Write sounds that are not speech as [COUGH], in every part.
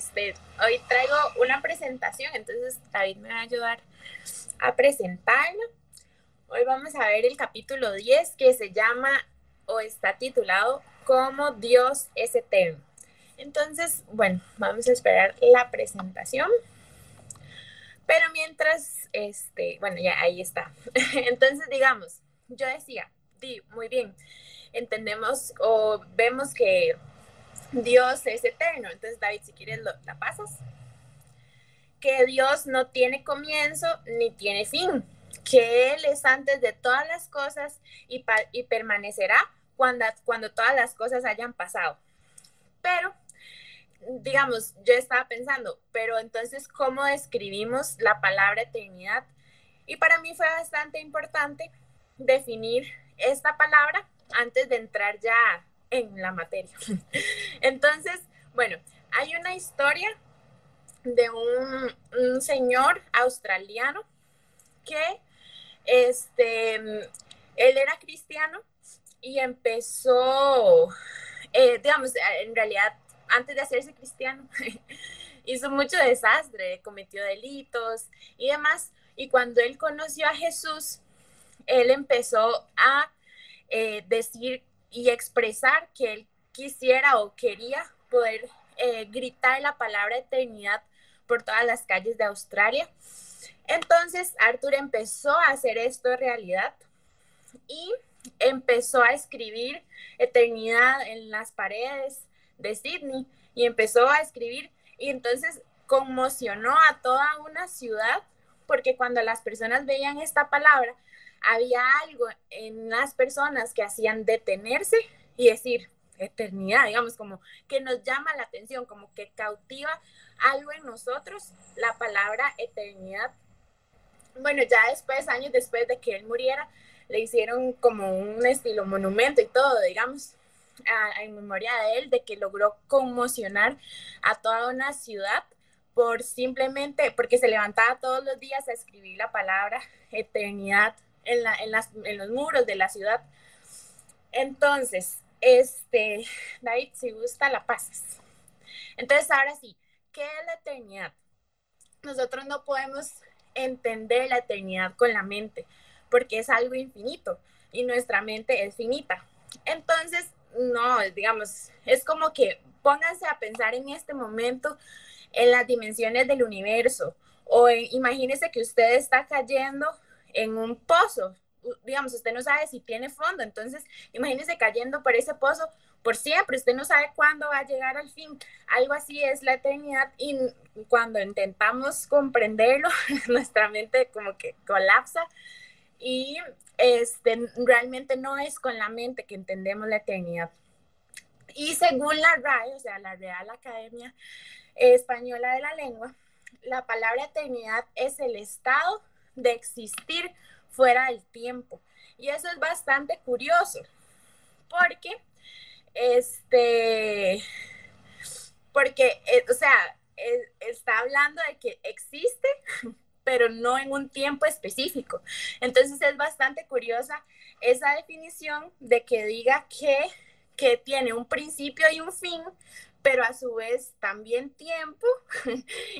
Este, hoy traigo una presentación, entonces David me va a ayudar a presentarlo. Hoy vamos a ver el capítulo 10 que se llama o está titulado Cómo Dios es eterno. Entonces, bueno, vamos a esperar la presentación. Pero mientras, este, bueno, ya ahí está. [LAUGHS] Entonces, digamos, yo decía, di, muy bien, entendemos o vemos que Dios es eterno. Entonces, David, si quieres, lo, la pasas. Que Dios no tiene comienzo ni tiene fin. Que Él es antes de todas las cosas y, y permanecerá cuando, cuando todas las cosas hayan pasado. Pero, digamos, yo estaba pensando, pero entonces, ¿cómo describimos la palabra eternidad? Y para mí fue bastante importante definir esta palabra antes de entrar ya en la materia. [LAUGHS] Entonces, bueno, hay una historia de un, señor australiano que, este, él era cristiano y empezó, eh, digamos, en realidad, antes de hacerse cristiano, [LAUGHS] hizo mucho desastre, cometió delitos y demás. Y cuando él conoció a Jesús, él empezó a eh, decir y expresar que él quisiera o quería poder eh, gritar la palabra eternidad por todas las calles de Australia. Entonces Arthur empezó a hacer esto realidad y empezó a escribir eternidad en las paredes de Sydney y empezó a escribir y entonces conmocionó a toda una ciudad porque cuando las personas veían esta palabra había algo en las personas que hacían detenerse y decir, eternidad, digamos, como que nos llama la atención, como que cautiva algo en nosotros, la palabra eternidad. Bueno, ya después, años después de que él muriera, le hicieron como un estilo monumento y todo, digamos, en memoria de él, de que logró conmocionar a toda una ciudad por simplemente, porque se levantaba todos los días a escribir la palabra eternidad en, la, en, las, en los muros de la ciudad. Entonces, este, David, si gusta, la pasas. Entonces, ahora sí, ¿qué es la eternidad? Nosotros no podemos entender la eternidad con la mente, porque es algo infinito y nuestra mente es finita. Entonces, no, digamos, es como que pónganse a pensar en este momento en las dimensiones del universo o imagínense que usted está cayendo en un pozo. Digamos, usted no sabe si tiene fondo, entonces imagínese cayendo por ese pozo por siempre, usted no sabe cuándo va a llegar al fin. Algo así es la eternidad y cuando intentamos comprenderlo, [LAUGHS] nuestra mente como que colapsa y este, realmente no es con la mente que entendemos la eternidad. Y según la RAE, o sea, la Real Academia Española de la Lengua, la palabra eternidad es el estado de existir fuera del tiempo. Y eso es bastante curioso, porque, este, porque, eh, o sea, eh, está hablando de que existe, [LAUGHS] pero no en un tiempo específico. Entonces es bastante curiosa esa definición de que diga que, que tiene un principio y un fin, pero a su vez también tiempo [LAUGHS]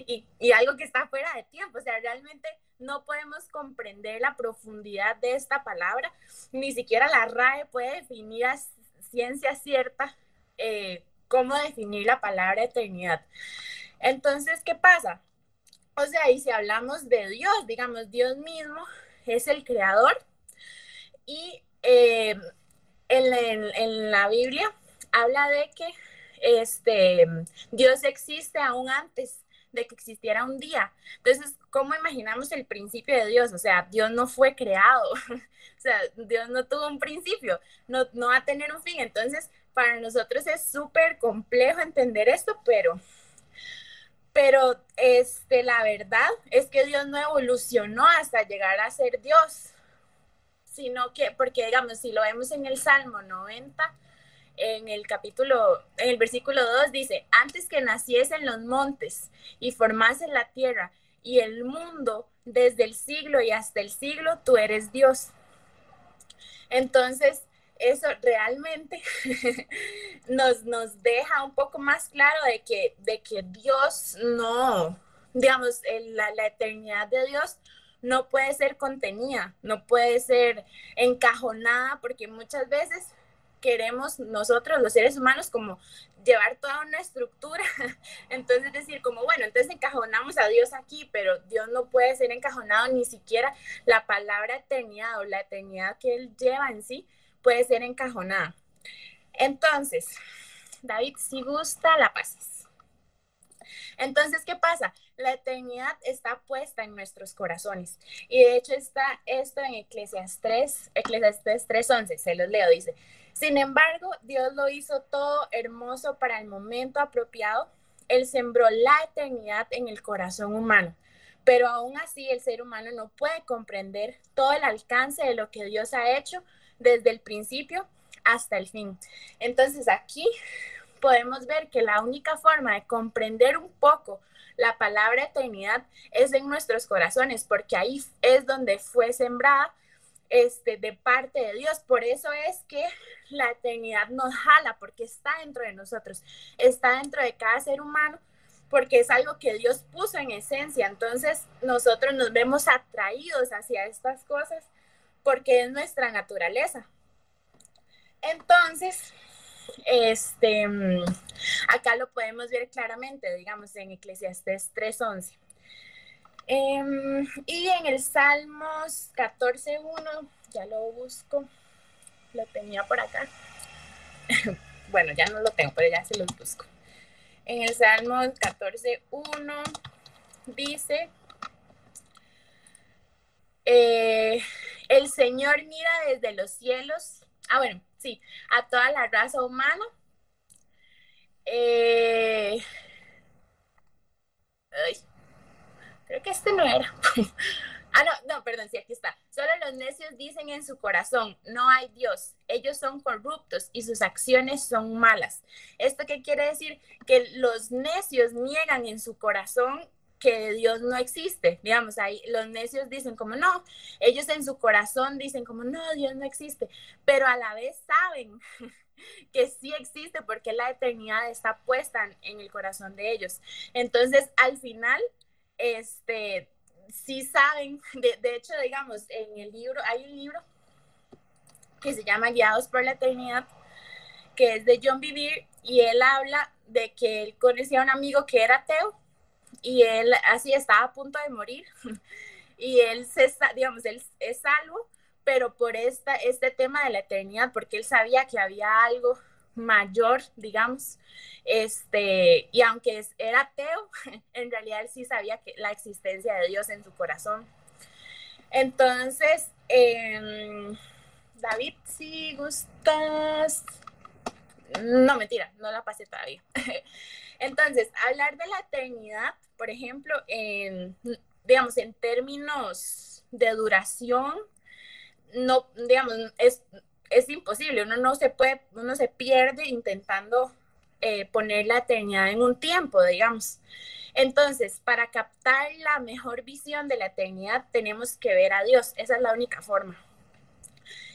y, algo que está fuera de tiempo. O sea, realmente no podemos comprender la profundidad de esta palabra, ni siquiera la RAE puede definir a ciencia cierta eh, cómo definir la palabra eternidad. Entonces, ¿qué pasa? O sea, y si hablamos de Dios, digamos, Dios mismo es el creador y eh, en, la Biblia habla de que este, Dios existe aún antes de que existiera un día. Entonces, ¿cómo imaginamos el principio de Dios? O sea, Dios no fue creado, [LAUGHS] o sea, Dios no tuvo un principio, no, no va a tener un fin. Entonces, para nosotros es súper complejo entender esto, pero, pero este, la verdad es que Dios no evolucionó hasta llegar a ser Dios, sino que, porque digamos, si lo vemos en el Salmo 90, en el capítulo, en el versículo 2 dice, antes que naciesen los montes y formasen la tierra y el mundo desde el siglo y hasta el siglo, tú eres Dios. Entonces, eso realmente [LAUGHS] nos, nos deja un poco más claro de que, de que Dios no, digamos, la, la eternidad de Dios no puede ser contenida, no puede ser encajonada, porque muchas veces queremos nosotros, los seres humanos, como llevar toda una estructura. [LAUGHS] Entonces decir como, bueno, entonces encajonamos a Dios aquí, pero Dios no puede ser encajonado ni siquiera la palabra eternidad o la eternidad que Él lleva en sí puede ser encajonada. Entonces, David, si gusta, la pasas. Entonces, ¿qué pasa? La eternidad está puesta en nuestros corazones. Y de hecho está esto en Eclesiastes 3, Eclesiastes 3.11, se los leo, dice, sin embargo, Dios lo hizo todo hermoso para el momento apropiado. Él sembró la eternidad en el corazón humano. Pero aún así el ser humano no puede comprender todo el alcance de lo que Dios ha hecho desde el principio hasta el fin. Entonces aquí podemos ver que la única forma de comprender un poco la palabra eternidad es en nuestros corazones, porque ahí es donde fue sembrada este, de parte de Dios. Por eso es que la eternidad nos jala, porque está dentro de nosotros, está dentro de cada ser humano, porque es algo que Dios puso en esencia. Entonces nosotros nos vemos atraídos hacia estas cosas porque es nuestra naturaleza. Entonces, este, acá lo podemos ver claramente, digamos, en Eclesiastes 3.11. Em, y en el Salmos 14.1, ya lo busco, lo tenía por acá. [LAUGHS] bueno, ya no lo tengo, pero ya se los busco. En el Salmos 14.1 dice, eh, el Señor mira desde los cielos, ah, bueno, sí, a toda la raza humana. Eh, creo que este no era. [LAUGHS] ah, no, no, perdón, sí, aquí está. Solo los necios dicen en su corazón, no hay Dios. Ellos son corruptos y sus acciones son malas. ¿Esto qué quiere decir? Que los necios niegan en su corazón que Dios no existe. Digamos, ahí los necios dicen como no, ellos en su corazón dicen como no, Dios no existe, pero a la vez saben [LAUGHS] que sí existe porque la eternidad está puesta en el corazón de ellos. Entonces, al final, este, sí saben, [LAUGHS] de, de hecho, digamos, en el libro, hay un libro que se llama Guiados por la Eternidad, que es de John Vivir, y él habla de que él conocía a un amigo que era ateo y él así estaba a punto de morir [LAUGHS] y él se, digamos, él es salvo, pero por esta, este tema de la eternidad, porque él sabía que había algo mayor, digamos, este, y aunque era ateo, [LAUGHS] en realidad él sí sabía que la existencia de Dios en su corazón. Entonces, em, David, si gustas, no mentira, no la pasé todavía. [LAUGHS] Entonces, hablar de la eternidad, por ejemplo, en, digamos, en términos de duración, no, digamos, es, es imposible, uno no se puede, uno se pierde intentando eh, poner la eternidad en un tiempo, digamos. Entonces, para captar la mejor visión de la eternidad, tenemos que ver a Dios. Esa es la única forma.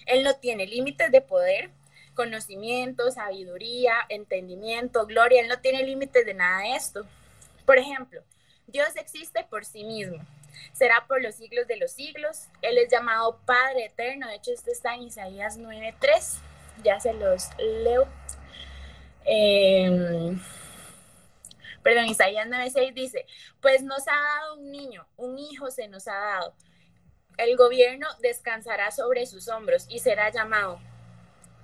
Él no tiene límites de poder, conocimiento, sabiduría, entendimiento, gloria. Él no tiene límites de nada de esto. Por ejemplo, Dios existe por sí mismo. Será por los siglos de los siglos. Él es llamado Padre Eterno. De hecho, esto está en Isaías 9.3. Ya se los leo. Em, perdón, Isaías 9.6 dice, pues nos ha dado un niño, un hijo se nos ha dado. El gobierno descansará sobre sus hombros y será llamado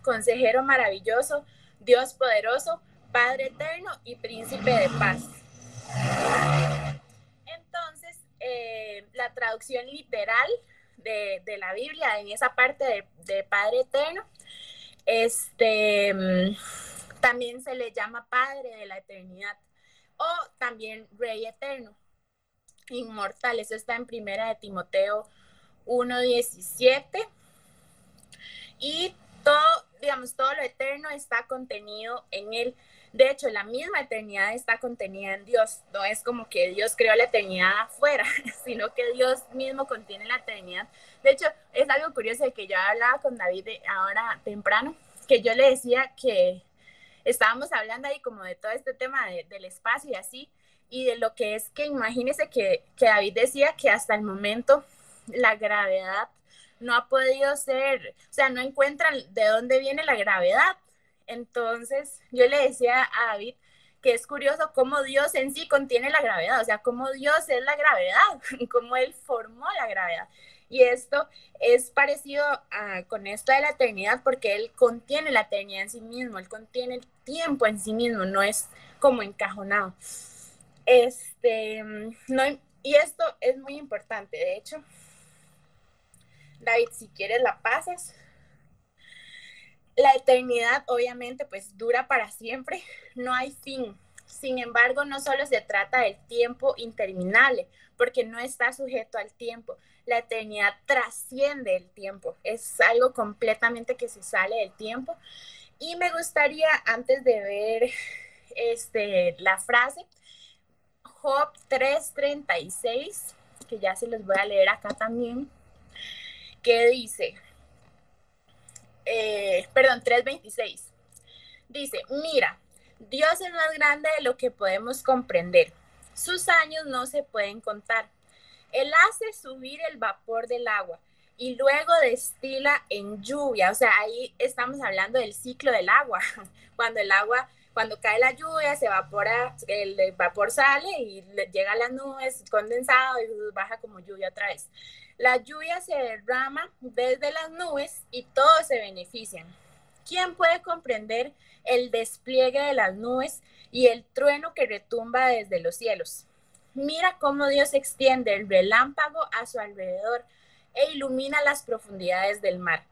consejero maravilloso, Dios poderoso, Padre eterno y príncipe de paz. Eh, la traducción literal de, la Biblia en esa parte de, Padre eterno, este, mm, también se le llama Padre de la eternidad o también Rey eterno, inmortal. Eso está en primera de Timoteo 1.17. Y todo, digamos, todo lo eterno está contenido en él. De hecho, la misma eternidad está contenida en Dios. No es como que Dios creó la eternidad afuera, [LAUGHS] sino que Dios mismo contiene la eternidad. De hecho, es algo curioso que yo hablaba con David ahora temprano, que yo le decía que estábamos hablando ahí como de todo este tema del espacio y así, y de lo que es que imagínese que, que David decía que hasta el momento la gravedad no ha podido ser, o sea, no encuentran de dónde viene la gravedad. Entonces, yo le decía a David que es curioso cómo Dios en sí contiene la gravedad, o sea, cómo Dios es la gravedad, [LAUGHS] cómo Él formó la gravedad. Y esto es parecido con esto de la eternidad porque Él contiene la eternidad en sí mismo, Él contiene el tiempo en sí mismo, no es como encajonado. Este, no, y esto es muy importante, de hecho. David, si quieres la pasas. La eternidad obviamente pues dura para siempre, no hay fin. Sin embargo, no solo se trata del tiempo interminable, porque no está sujeto al tiempo, la eternidad trasciende el tiempo, es algo completamente que se sale del tiempo. Y me gustaría, antes de ver este, la frase, Job 3:36, que ya se los voy a leer acá también, que dice, eh, perdón, 3:26, dice, mira, Dios es más grande de lo que podemos comprender. Sus años no se pueden contar él hace subir el vapor del agua y luego destila en lluvia. O sea, ahí estamos hablando del ciclo del agua. [LAUGHS] Cuando el agua, cuando cae la lluvia, se evapora, el, vapor sale y llega a las nubes condensado y baja como lluvia otra vez. La lluvia se derrama desde las nubes y todos se benefician. ¿Quién puede comprender el despliegue de las nubes y el trueno que retumba desde los cielos? Mira cómo Dios extiende el relámpago a su alrededor e ilumina las profundidades del mar.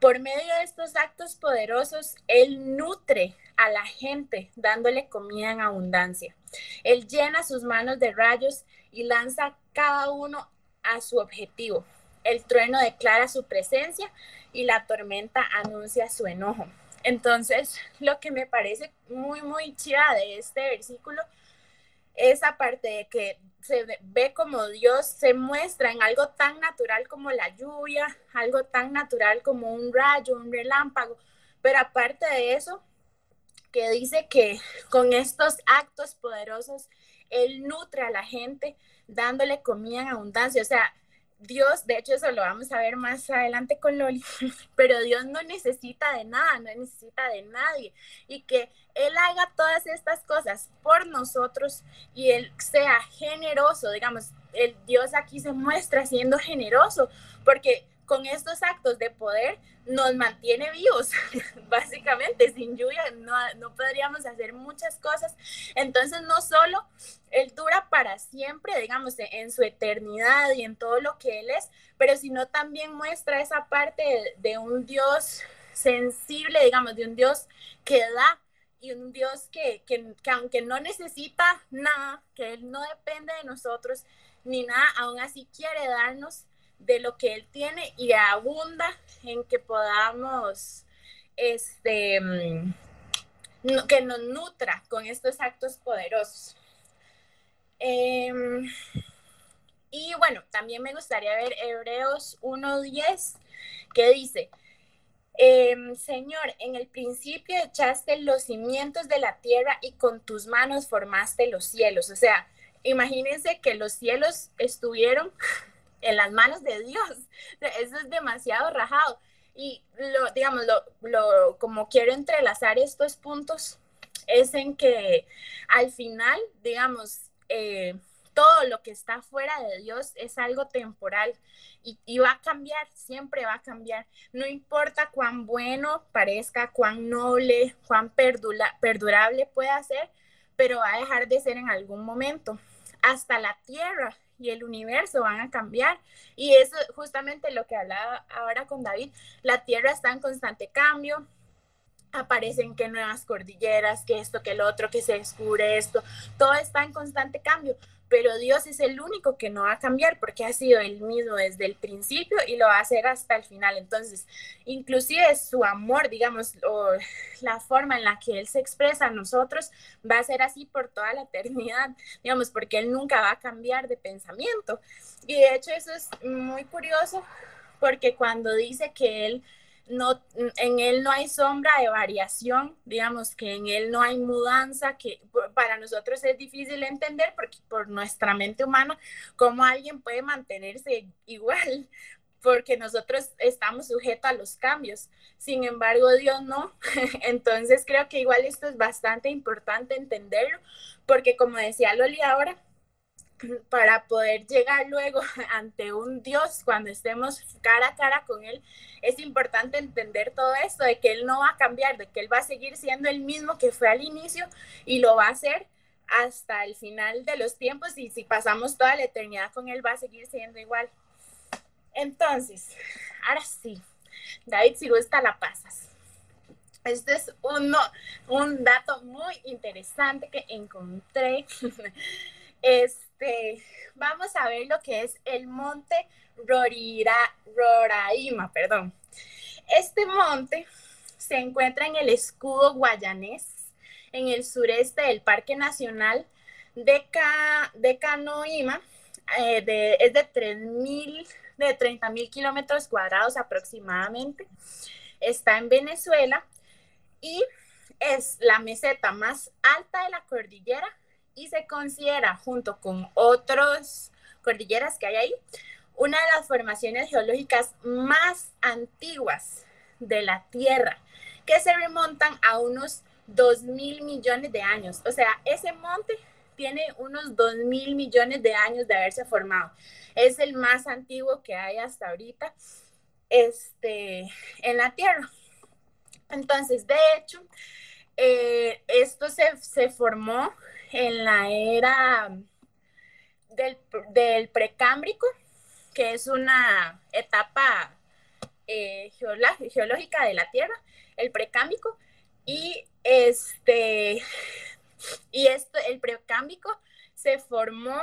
Por medio de estos actos poderosos, Él nutre a la gente dándole comida en abundancia. Él llena sus manos de rayos y lanza cada uno a su objetivo. El trueno declara su presencia y la tormenta anuncia su enojo. Entonces, lo que me parece muy, muy chida de este versículo esa parte de que se ve como Dios se muestra en algo tan natural como la lluvia, algo tan natural como un rayo, un relámpago, pero aparte de eso, que dice que con estos actos poderosos, Él nutre a la gente dándole comida en abundancia, o sea, Dios, de hecho eso lo vamos a ver más adelante con Loli, [LAUGHS] pero Dios no necesita de nada, no necesita de nadie. Y que Él haga todas estas cosas por nosotros y Él sea generoso, digamos, el Dios aquí se muestra siendo generoso, porque con estos actos de poder nos mantiene vivos, [LAUGHS] básicamente, sin lluvia no, no, podríamos hacer muchas cosas. Entonces, no solo Él dura para siempre, digamos, en su eternidad y en todo lo que Él es, pero sino también muestra esa parte de, un Dios sensible, digamos, de un Dios que da y un Dios que, que, que aunque no necesita nada, que Él no depende de nosotros ni nada, aún así quiere darnos de lo que Él tiene y abunda en que podamos, este, mm, que nos nutra con estos actos poderosos. Em, y bueno, también me gustaría ver Hebreos 1.10, que dice, em, Señor, en el principio echaste los cimientos de la tierra y con tus manos formaste los cielos. O sea, imagínense que los cielos estuvieron en las manos de Dios. [LAUGHS] Eso es demasiado rajado. Y lo, digamos, lo, como quiero entrelazar estos puntos es en que al final, digamos, eh, todo lo que está fuera de Dios es algo temporal y, va a cambiar, siempre va a cambiar. No importa cuán bueno parezca, cuán noble, cuán perdurable pueda ser, pero va a dejar de ser en algún momento. Hasta la tierra y el universo van a cambiar. Y eso es justamente lo que hablaba ahora con David. La Tierra está en constante cambio. Aparecen que nuevas cordilleras, que esto, que el otro, que se descubre esto. Todo está en constante cambio. Pero Dios es el único que no va a cambiar porque ha sido el mismo desde el principio y lo va a hacer hasta el final. Entonces, inclusive su amor, digamos, o la forma en la que Él se expresa a nosotros va a ser así por toda la eternidad, digamos, porque Él nunca va a cambiar de pensamiento. Y de hecho eso es muy curioso porque cuando dice que Él no, en él no hay sombra de variación, digamos que en él no hay mudanza, que para nosotros es difícil entender porque por nuestra mente humana, cómo alguien puede mantenerse igual, porque nosotros estamos sujetos a los cambios. Sin embargo, Dios no. [LAUGHS] Entonces creo que igual esto es bastante importante entenderlo, porque como decía Loli ahora, para poder llegar luego [LAUGHS] ante un Dios cuando estemos cara a cara con Él, es importante entender todo esto, de que Él no va a cambiar, de que Él va a seguir siendo el mismo que fue al inicio y lo va a hacer hasta el final de los tiempos y si pasamos toda la eternidad con Él va a seguir siendo igual. Entonces, ahora sí, David, si gusta, la pasas. Este es uno, un dato muy interesante que encontré. [LAUGHS] Este, vamos a ver lo que es el monte Roraima, perdón. Este monte se encuentra en el escudo guayanés, en el sureste del Parque Nacional de, de Canoima, eh, de, es de 3.000, de 30 mil kilómetros cuadrados aproximadamente. Está en Venezuela y es la meseta más alta de la cordillera y se considera, junto con otras cordilleras que hay ahí, una de las formaciones geológicas más antiguas de la Tierra, que se remontan a unos 2 mil millones de años. O sea, ese monte tiene unos 2 mil millones de años de haberse formado. Es el más antiguo que hay hasta ahorita este, en la Tierra. Entonces, de hecho, eh, esto se, se formó en la era del, precámbrico, que es una etapa eh, geológica de la Tierra, el precámbrico, y este, y esto, el precámbrico se formó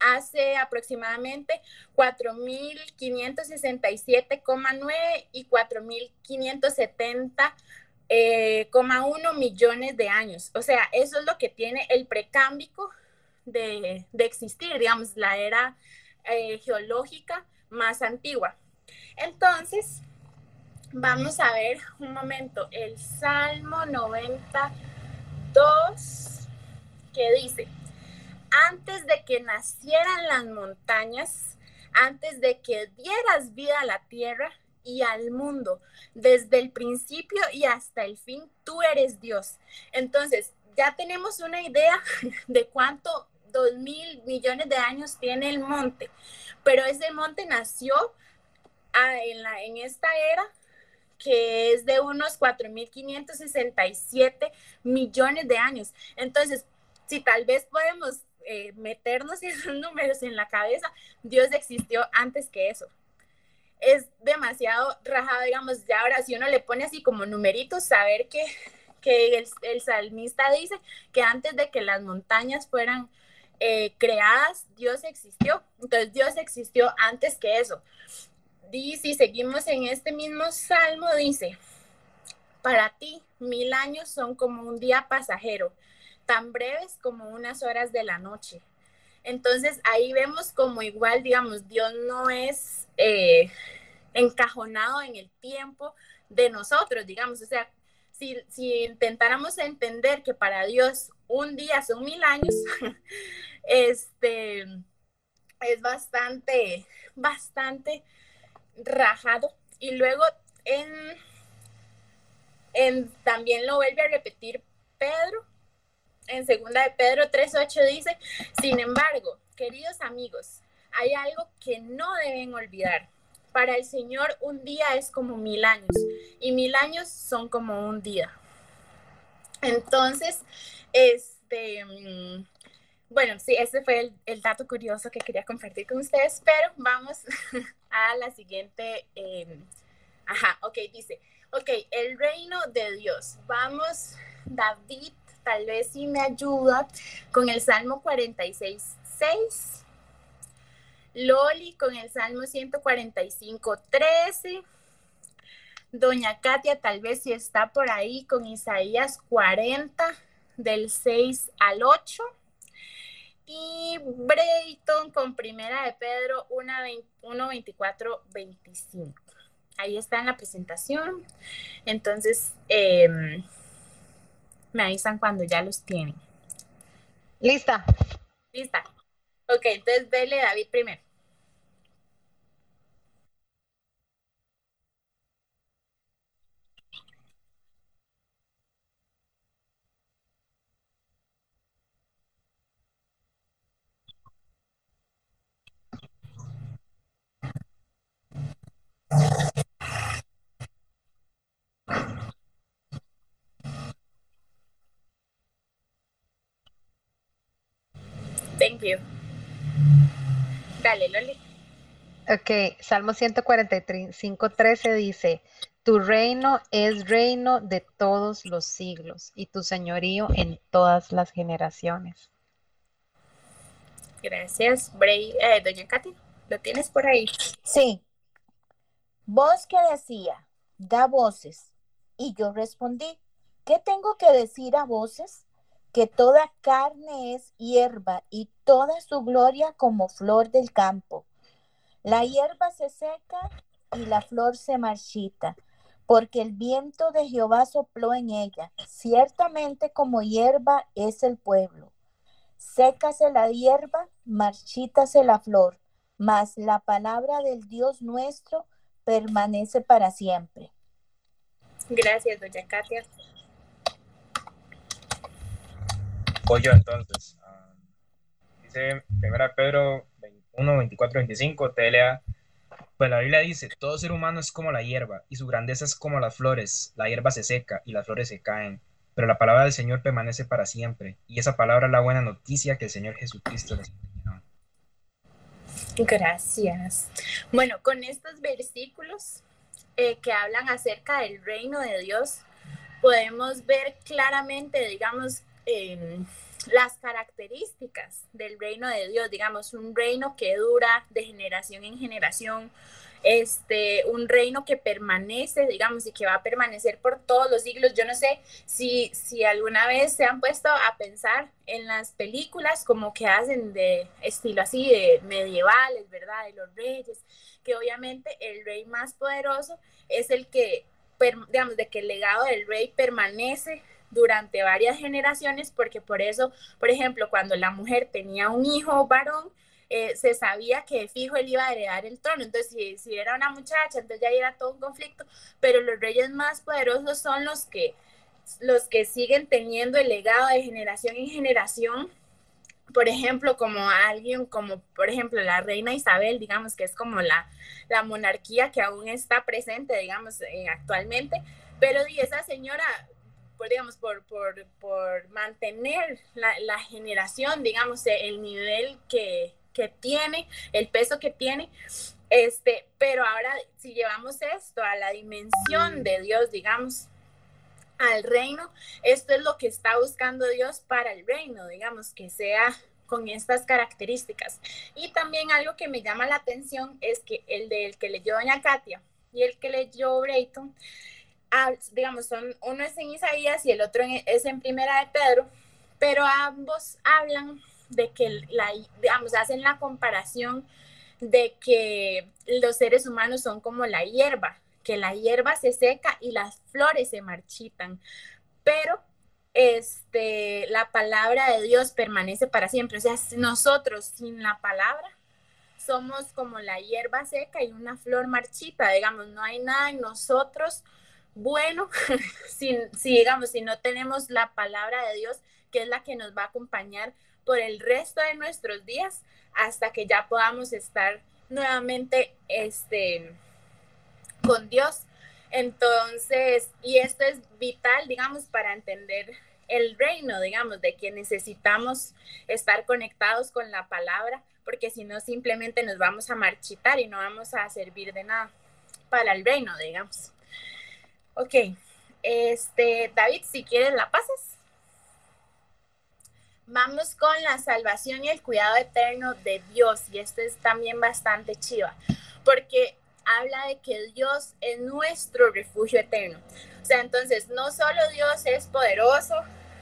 hace aproximadamente 4.567,9 y 4.570 eh, uno millones de años. O sea, eso es lo que tiene el precámbico de, existir, digamos, la era eh, geológica más antigua. Entonces, vamos a ver un momento el Salmo 92 que dice, antes de que nacieran las montañas, antes de que dieras vida a la tierra, y al mundo. Desde el principio y hasta el fin, tú eres Dios. Entonces, ya tenemos una idea [LAUGHS] de cuánto, dos mil millones de años tiene el monte, pero ese monte nació en, la, en esta era que es de unos 4.567 millones de años. Entonces, si tal vez podemos eh, meternos [LAUGHS] esos números en la cabeza, Dios existió antes que eso es demasiado rajado, digamos, ya ahora si uno le pone así como numeritos, saber que, [LAUGHS] que el, salmista dice que antes de que las montañas fueran eh, creadas, Dios existió. Entonces Dios existió antes que eso. Y si seguimos en este mismo salmo, dice, para ti mil años son como un día pasajero, tan breves como unas horas de la noche. Entonces ahí vemos como igual, digamos, Dios no es eh, encajonado en el tiempo de nosotros, digamos, o sea, si, intentáramos entender que para Dios un día son mil años, [LAUGHS] este es bastante, bastante rajado. Y luego en, en, también lo vuelve a repetir Pedro en segunda de Pedro 3.8 dice, sin embargo, queridos amigos, hay algo que no deben olvidar. Para el Señor un día es como mil años y mil años son como un día. Entonces, este, mm, bueno, sí, ese fue el, dato curioso que quería compartir con ustedes, pero vamos [LAUGHS] a la siguiente. Em, ajá, ok, dice, ok, el reino de Dios. Vamos, David tal vez si me ayuda con el Salmo 46, 6. Loli con el Salmo 145, 13. Doña Katia, tal vez si está por ahí con Isaías 40, del 6 al 8. Y Brayton con Primera de Pedro 1, 24, 25. Ahí está en la presentación. Entonces, em, me avisan cuando ya los tienen. Lista. Lista. Ok, entonces dele David primero. Thank you. Dale, Loli. Ok, Salmo 145, 13 dice, tu reino es reino de todos los siglos y tu señorío en todas las generaciones. Gracias, Bray. Eh, doña Katy, ¿lo tienes por ahí? Sí. Voz que decía, da voces. Y yo respondí, ¿qué tengo que decir a voces? Que toda carne es hierba y toda su gloria como flor del campo. La hierba se seca y la flor se marchita, porque el viento de Jehová sopló en ella. Ciertamente como hierba es el pueblo. Sécase la hierba, marchítase la flor, mas la palabra del Dios nuestro permanece para siempre. Gracias, doña Katia. Voy yo entonces. Ah, dice 1 Pedro 21, 24, 25, TLA. Pues la Biblia dice, todo ser humano es como la hierba, y su grandeza es como las flores. La hierba se seca y las flores se caen, pero la palabra del Señor permanece para siempre. Y esa palabra es la buena noticia que el Señor Jesucristo les enseñó. Gracias. Bueno, con estos versículos eh, que hablan acerca del reino de Dios, podemos ver claramente, digamos, las características del reino de Dios, digamos, un reino que dura de generación en generación, este, un reino que permanece, digamos, y que va a permanecer por todos los siglos. Yo no sé si, si alguna vez se han puesto a pensar en las películas como que hacen de estilo así, de medievales, ¿verdad? De los reyes, que obviamente el rey más poderoso es el que, digamos, de que el legado del rey permanece durante varias generaciones, porque por eso, por ejemplo, cuando la mujer tenía un hijo varón, eh, se sabía que fijo él iba a heredar el trono. Entonces, si, si, era una muchacha, entonces ya era todo un conflicto, pero los reyes más poderosos son los que, los que siguen teniendo el legado de generación en generación. Por ejemplo, como alguien como, por ejemplo, la reina Isabel, digamos que es como la, la monarquía que aún está presente, digamos, eh, actualmente, pero y esa señora por, digamos, por, por, por mantener la, la, generación, digamos, el nivel que, que tiene, el peso que tiene. Este, pero ahora, si llevamos esto a la dimensión de Dios, digamos, al reino, esto es lo que está buscando Dios para el reino, digamos, que sea con estas características. Y también algo que me llama la atención es que el del que leyó doña Katia y el que leyó Brayton, digamos, son, uno es en Isaías y el otro es en Primera de Pedro, pero ambos hablan de que, la, digamos, hacen la comparación de que los seres humanos son como la hierba, que la hierba se seca y las flores se marchitan, pero este, la palabra de Dios permanece para siempre. O sea, nosotros sin la palabra somos como la hierba seca y una flor marchita, digamos, no hay nada en nosotros bueno, [LAUGHS] si, digamos, si no tenemos la palabra de Dios, que es la que nos va a acompañar por el resto de nuestros días hasta que ya podamos estar nuevamente este, con Dios. Entonces, y esto es vital, digamos, para entender el reino, digamos, de que necesitamos estar conectados con la palabra, porque si no, simplemente nos vamos a marchitar y no vamos a servir de nada para el reino, digamos. Ok, este, David, si quieres la pasas. Vamos con la salvación y el cuidado eterno de Dios. Y esto es también bastante chiva, porque habla de que Dios es nuestro refugio eterno. O sea, entonces no solo Dios es poderoso,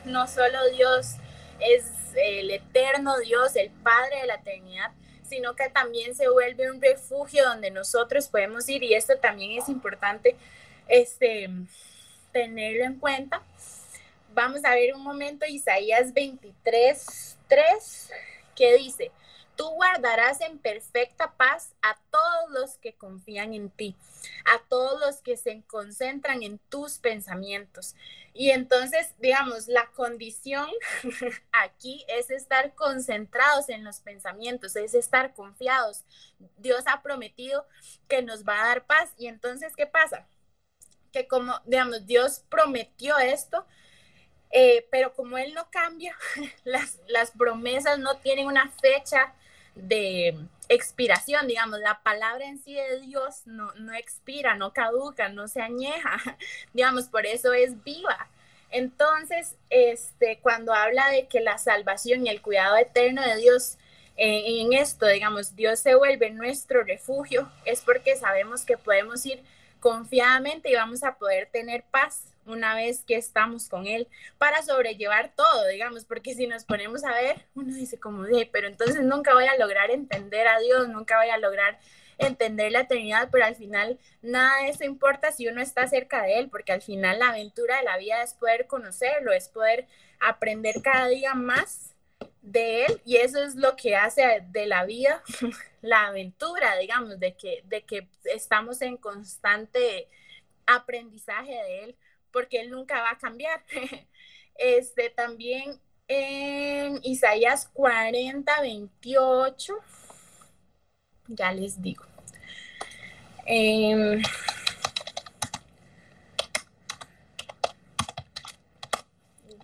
no solo Dios es el eterno Dios, el Padre de la eternidad, sino que también se vuelve un refugio donde nosotros podemos ir y esto también es importante este, tenerlo en cuenta. Vamos a ver un momento Isaías 23, 3, que dice, Tú guardarás en perfecta paz a todos los que confían en ti, a todos los que se concentran en tus pensamientos. Y entonces, digamos, la condición [LAUGHS] aquí es estar concentrados en los pensamientos, es estar confiados. Dios ha prometido que nos va a dar paz. Y entonces, ¿qué pasa? Como, digamos, Dios prometió esto, eh, pero como Él no cambia, [LAUGHS] las, las promesas no tienen una fecha de expiración, digamos, la palabra en sí de Dios no, no expira, no caduca, no se añeja, [LAUGHS] digamos, por eso es viva. Entonces, este, cuando habla de que la salvación y el cuidado eterno de Dios eh, en esto, digamos, Dios se vuelve nuestro refugio, es porque sabemos que podemos ir confiadamente y vamos a poder tener paz una vez que estamos con Él para sobrellevar todo, digamos, porque si nos ponemos a ver, uno dice como de, pero entonces nunca voy a lograr entender a Dios, nunca voy a lograr entender la eternidad, pero al final nada de eso importa si uno está cerca de Él, porque al final la aventura de la vida es poder conocerlo, es poder aprender cada día más de Él y eso es lo que hace de la vida [LAUGHS] la aventura, digamos, de que, de que estamos en constante aprendizaje de Él porque Él nunca va a cambiar. [LAUGHS] Este también en Isaías 40, 28, ya les digo. Em,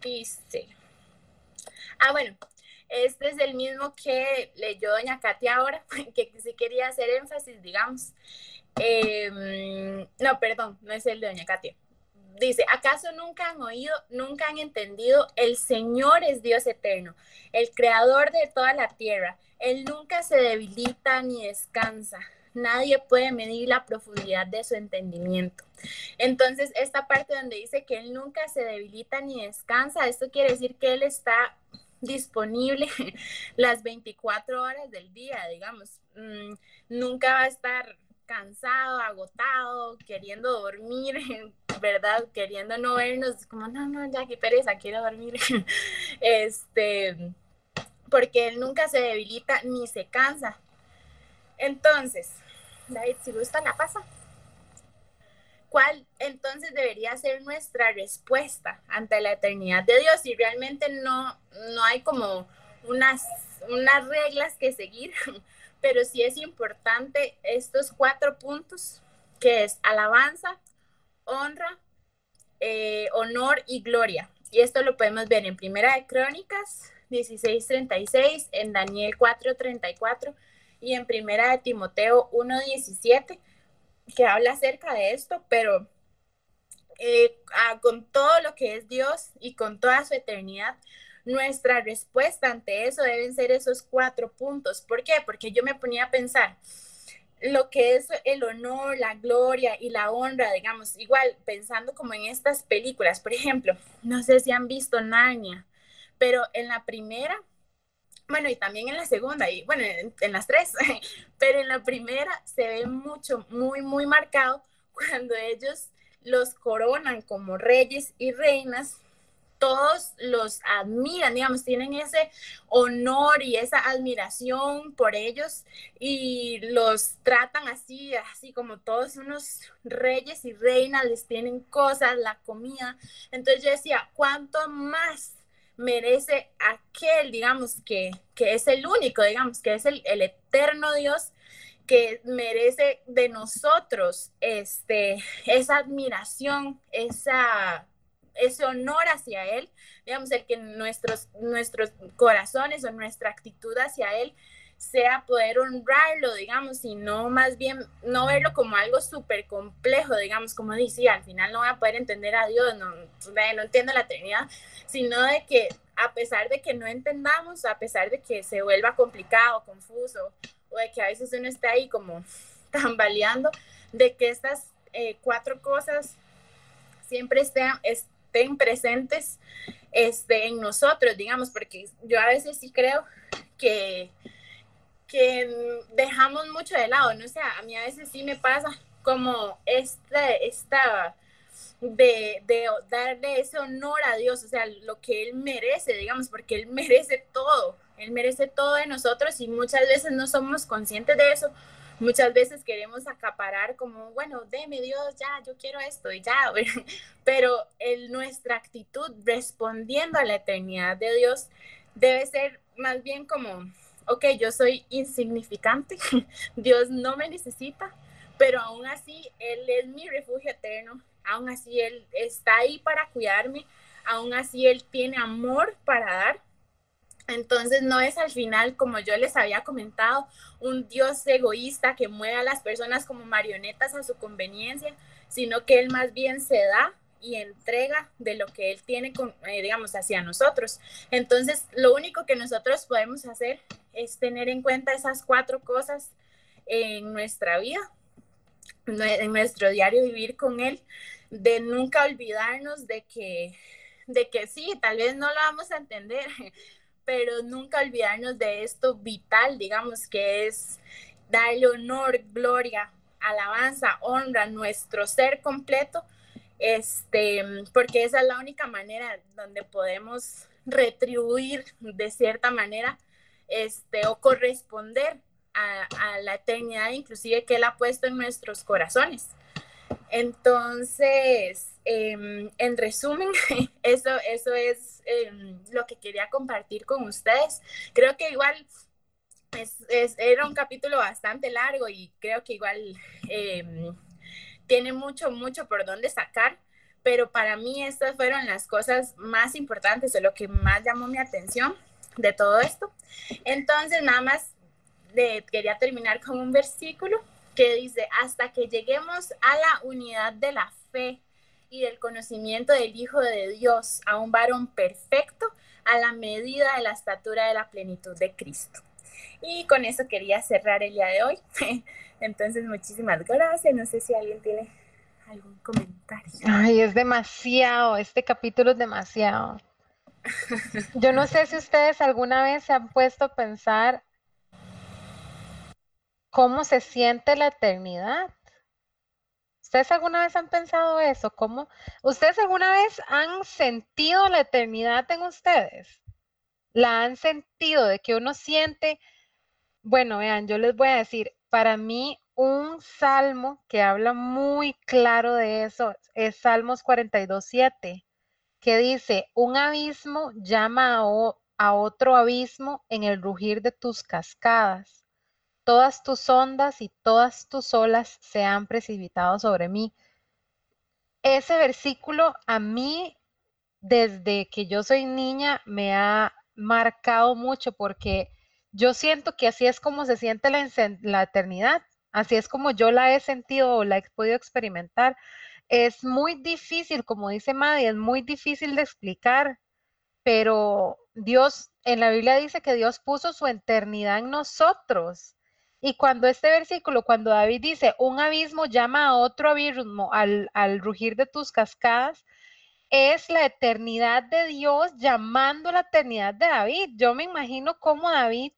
dice, ah, bueno, este es el mismo que leyó doña Katia ahora, [LAUGHS] que sí quería hacer énfasis, digamos. Em, no, perdón, no es el de doña Katia dice, ¿acaso nunca han oído, nunca han entendido? El Señor es Dios eterno, el creador de toda la tierra. Él nunca se debilita ni descansa. Nadie puede medir la profundidad de su entendimiento. Entonces, esta parte donde dice que Él nunca se debilita ni descansa, esto quiere decir que Él está disponible [LAUGHS] las 24 horas del día, digamos. Mm, nunca va a estar cansado, agotado, queriendo dormir, [LAUGHS] ¿verdad? Queriendo no vernos, como, no, no, ya qué pereza, quiero dormir. [LAUGHS] este, porque él nunca se debilita ni se cansa. Entonces, David, si gusta, la pasa. ¿Cuál entonces debería ser nuestra respuesta ante la eternidad de Dios? Si realmente no, no hay como unas, unas reglas que seguir, [LAUGHS] pero sí es importante estos cuatro puntos, que es alabanza, honra, eh, honor y gloria. Y esto lo podemos ver en Primera de Crónicas 16:36, en Daniel 4:34 y en Primera de Timoteo 1:17, que habla acerca de esto, pero eh, ah, con todo lo que es Dios y con toda su eternidad, nuestra respuesta ante eso deben ser esos cuatro puntos. ¿Por qué? Porque yo me ponía a pensar lo que es el honor, la gloria y la honra, digamos, igual pensando como en estas películas, por ejemplo, no sé si han visto Narnia, pero en la primera, bueno, y también en la segunda, y bueno, en, las tres, [LAUGHS] pero en la primera se ve mucho, muy, muy marcado cuando ellos los coronan como reyes y reinas todos los admiran, digamos, tienen ese honor y esa admiración por ellos y los tratan así, así como todos unos reyes y reinas, les tienen cosas, la comida. Entonces yo decía, ¿cuánto más merece aquel, digamos, que, que es el único, digamos, que es el, el eterno Dios? que merece de nosotros este, esa admiración, esa ese honor hacia Él, digamos, el que nuestros, nuestros corazones o nuestra actitud hacia Él sea poder honrarlo, digamos, y no más bien no verlo como algo súper complejo, digamos, como decía, al final no voy a poder entender a Dios, no, no entiendo la Trinidad, sino de que a pesar de que no entendamos, a pesar de que se vuelva complicado, confuso, o de que a veces uno está ahí como [LAUGHS] tambaleando, de que estas eh, cuatro cosas siempre estén, estén presentes este, en nosotros, digamos, porque yo a veces sí creo que, que dejamos mucho de lado, ¿no? O sea, a mí a veces sí me pasa como este, esta de, de, darle ese honor a Dios, o sea, lo que Él merece, digamos, porque Él merece todo, Él merece todo de nosotros y muchas veces no somos conscientes de eso. Muchas veces queremos acaparar como, bueno, deme Dios, ya, yo quiero esto y ya, [LAUGHS] pero el, nuestra actitud respondiendo a la eternidad de Dios debe ser más bien como, ok, yo soy insignificante, [LAUGHS] Dios no me necesita, pero aún así Él es mi refugio eterno, aún así Él está ahí para cuidarme, aún así Él tiene amor para dar. Entonces no es al final, como yo les había comentado, un Dios egoísta que mueve a las personas como marionetas a su conveniencia, sino que Él más bien se da y entrega de lo que Él tiene, con, eh, digamos, hacia nosotros. Entonces, lo único que nosotros podemos hacer es tener en cuenta esas cuatro cosas en nuestra vida, en nuestro diario vivir con Él, de nunca olvidarnos de que, de que sí, tal vez no lo vamos a entender, [LAUGHS] pero nunca olvidarnos de esto vital, digamos, que es darle honor, gloria, alabanza, honra nuestro ser completo, este, porque esa es la única manera donde podemos retribuir de cierta manera este, o corresponder a, a la eternidad, inclusive que Él ha puesto en nuestros corazones. Entonces, em, en resumen, [LAUGHS] eso, eso es em, lo que quería compartir con ustedes. Creo que igual es, era un capítulo bastante largo y creo que igual em, tiene mucho, mucho por dónde sacar, pero para mí estas fueron las cosas más importantes o lo que más llamó mi atención de todo esto. Entonces, nada más quería terminar con un versículo que dice, hasta que lleguemos a la unidad de la fe y del conocimiento del Hijo de Dios, a un varón perfecto, a la medida de la estatura de la plenitud de Cristo. Y con eso quería cerrar el día de hoy. [LAUGHS] Entonces, muchísimas gracias. No sé si alguien tiene algún comentario. Ay, es demasiado, este capítulo es demasiado. Yo no sé si ustedes alguna vez se han puesto a pensar ¿Cómo se siente la eternidad? ¿Ustedes alguna vez han pensado eso? ¿Cómo? ¿Ustedes alguna vez han sentido la eternidad en ustedes? ¿La han sentido de que uno siente? Bueno, vean, yo les voy a decir, para mí un salmo que habla muy claro de eso es Salmos 42.7, que dice, un abismo llama a otro abismo en el rugir de tus cascadas todas tus ondas y todas tus olas se han precipitado sobre mí. Ese versículo a mí, desde que yo soy niña, me ha marcado mucho porque yo siento que así es como se siente la, eternidad, así es como yo la he sentido o la he podido experimentar. Es muy difícil, como dice Maddy, es muy difícil de explicar, pero Dios, en la Biblia dice que Dios puso su eternidad en nosotros. Y cuando este versículo, cuando David dice, un abismo llama a otro abismo al, al rugir de tus cascadas, es la eternidad de Dios llamando la eternidad de David. Yo me imagino cómo David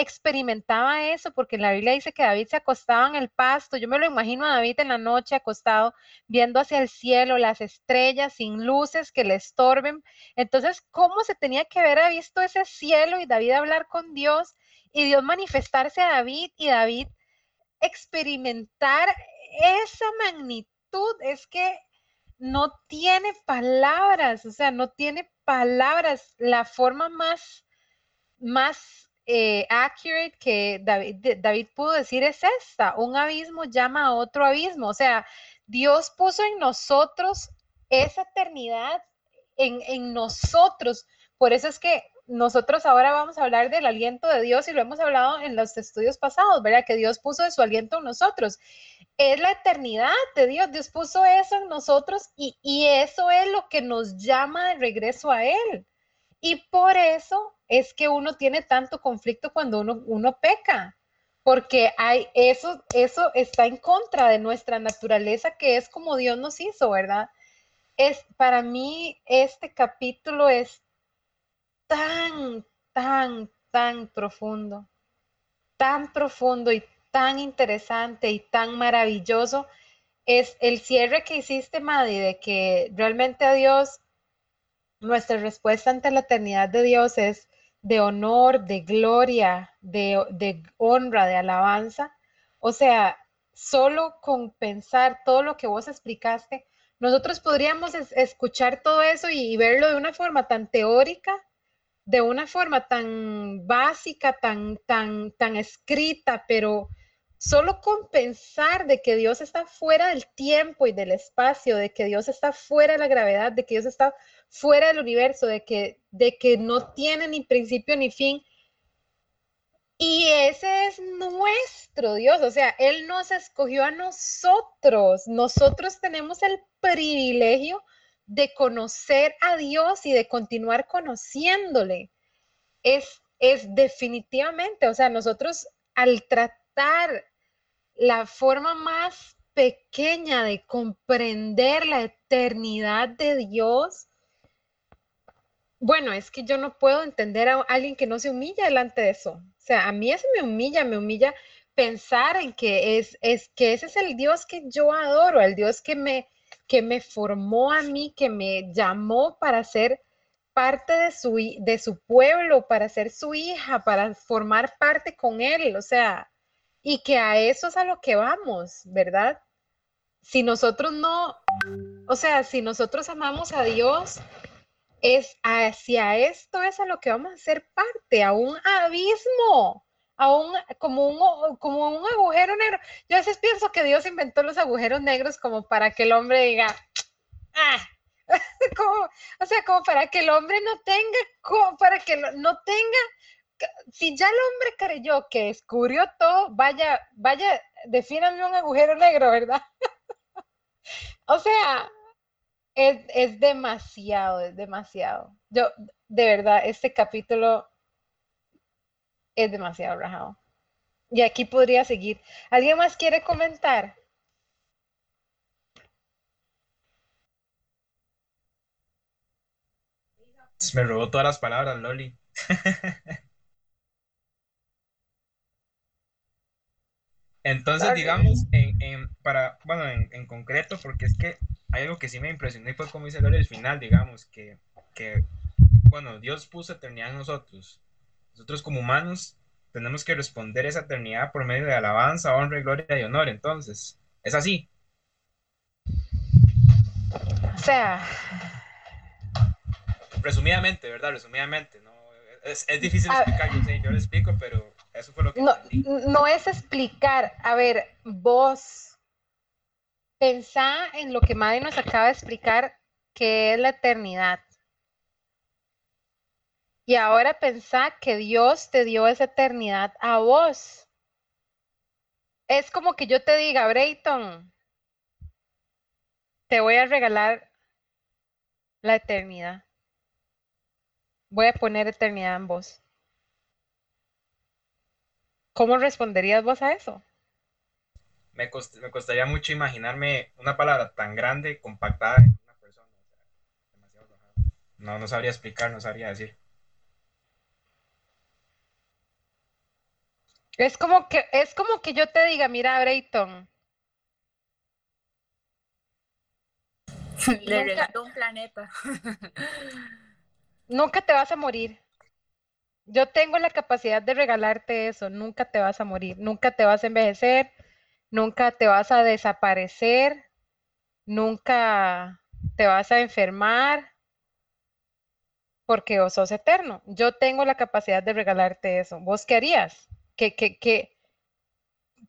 experimentaba eso, porque en la Biblia dice que David se acostaba en el pasto. Yo me lo imagino a David en la noche acostado, viendo hacia el cielo, las estrellas sin luces que le estorben. Entonces, ¿cómo se tenía que haber visto ese cielo y David hablar con Dios? y Dios manifestarse a David y David experimentar esa magnitud. Es que no tiene palabras, o sea, no tiene palabras. La forma más, más eh, accurate que David, pudo decir es esta, un abismo llama a otro abismo. O sea, Dios puso en nosotros esa eternidad, en, en nosotros. Por eso es que nosotros ahora vamos a hablar del aliento de Dios y lo hemos hablado en los estudios pasados, ¿verdad? Que Dios puso de su aliento en nosotros. Es la eternidad de Dios, Dios puso eso en nosotros y, eso es lo que nos llama de regreso a Él. Y por eso es que uno tiene tanto conflicto cuando uno, uno peca, porque hay eso, eso está en contra de nuestra naturaleza, que es como Dios nos hizo, ¿verdad? Es, para mí este capítulo es tan, tan, tan profundo, tan profundo y tan interesante y tan maravilloso. Es el cierre que hiciste, Maddy, de que realmente a Dios, nuestra respuesta ante la eternidad de Dios es de honor, de gloria, de, honra, de alabanza. O sea, solo con pensar todo lo que vos explicaste, nosotros podríamos escuchar todo eso y, verlo de una forma tan teórica, de una forma tan básica, tan, tan, tan escrita, pero solo con pensar de que Dios está fuera del tiempo y del espacio, de que Dios está fuera de la gravedad, de que Dios está fuera del universo, de que, de que no tiene ni principio ni fin. Y ese es nuestro Dios, o sea, Él nos escogió a nosotros. Nosotros tenemos el privilegio de conocer a Dios y de continuar conociéndole. Es, es definitivamente, o sea, nosotros al tratar la forma más pequeña de comprender la eternidad de Dios, bueno, es que yo no puedo entender a alguien que no se humilla delante de eso. O sea, a mí eso me humilla, me humilla pensar en que es, es que ese es el Dios que yo adoro, el Dios que me, que me formó a mí, que me llamó para ser parte de su, de su pueblo, para ser su hija, para formar parte con él, o sea, y que a eso es a lo que vamos, ¿verdad? Si nosotros no, o sea, si nosotros amamos a Dios, es hacia esto es a lo que vamos a ser parte, a un abismo, a un, como, un, como un agujero negro. Yo a veces pienso que Dios inventó los agujeros negros como para que el hombre diga, ah, [LAUGHS] como, o sea, como para que el hombre no tenga, como para que no tenga, si ya el hombre creyó que descubrió todo, vaya, vaya, defíname un agujero negro, ¿verdad? [LAUGHS] o sea, es, demasiado, es demasiado. Yo, de verdad, este capítulo es demasiado rajado. Y aquí podría seguir. ¿Alguien más quiere comentar? Me robó todas las palabras, Loli. [LAUGHS] Entonces, digamos, en, para, bueno, en, concreto, porque es que hay algo que sí me impresionó y fue como dice Lore el final, digamos, que, que, bueno, Dios puso eternidad en nosotros. Nosotros como humanos tenemos que responder esa eternidad por medio de alabanza, honra, gloria y honor. Entonces, es así. O sea... Resumidamente, ¿verdad? Resumidamente, ¿no? Es, es difícil explicar, yo sé, yo lo explico, pero eso fue lo que... No, no es explicar, a ver, vos Pensá en lo que Maddy nos acaba de explicar, que es la eternidad. Y ahora pensá que Dios te dio esa eternidad a vos. Es como que yo te diga, Brayton, te voy a regalar la eternidad. Voy a poner eternidad en vos. ¿Cómo responderías vos a eso? me, costaría mucho imaginarme una palabra tan grande compactada en una persona. No, no sabría explicar, no sabría decir. Es como que, es como que yo te diga, mira, Brayton. [LAUGHS] Le regalo un planeta. [LAUGHS] nunca te vas a morir. Yo tengo la capacidad de regalarte eso. Nunca te vas a morir. Nunca te vas a envejecer nunca te vas a desaparecer, nunca te vas a enfermar, porque vos sos eterno. Yo tengo la capacidad de regalarte eso. ¿Vos qué harías? ¿Qué, qué, qué?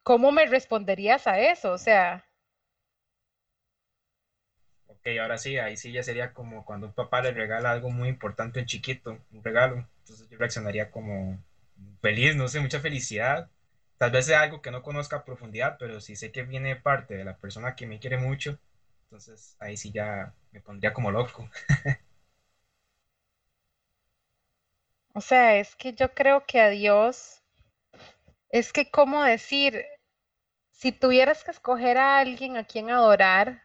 ¿Cómo me responderías a eso? O sea... Ok, ahora sí, ahí sí ya sería como cuando un papá le regala algo muy importante en chiquito, un regalo. Entonces yo reaccionaría como feliz, no sé, mucha felicidad Tal vez sea algo que no conozca a profundidad, pero si sé que viene parte de la persona que me quiere mucho, entonces ahí sí ya me pondría como loco. [LAUGHS] O sea, es que yo creo que a Dios, es que, ¿cómo decir? Si tuvieras que escoger a alguien a quien adorar,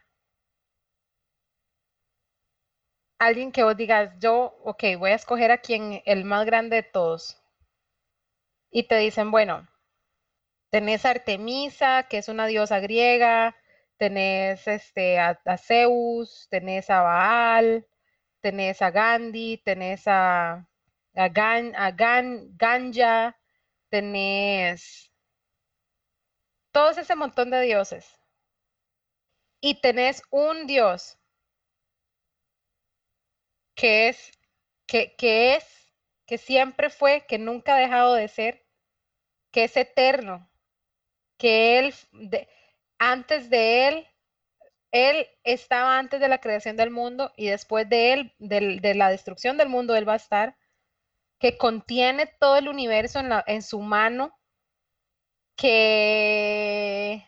alguien que vos digas, yo, ok, voy a escoger a quien el más grande de todos. Y te dicen, bueno, tenés a Artemisa, que es una diosa griega, tenés este, a, Zeus, tenés a Baal, tenés a Gandhi, tenés a, a, Gan, a Gan, Ganja, tenés todos ese montón de dioses. Y tenés un dios que es, que, que es, que siempre fue, que nunca ha dejado de ser, que es eterno, que él, antes de él, él estaba antes de la creación del mundo y después de él, de, de la destrucción del mundo, él va a estar, que contiene todo el universo en, la, en su mano, que,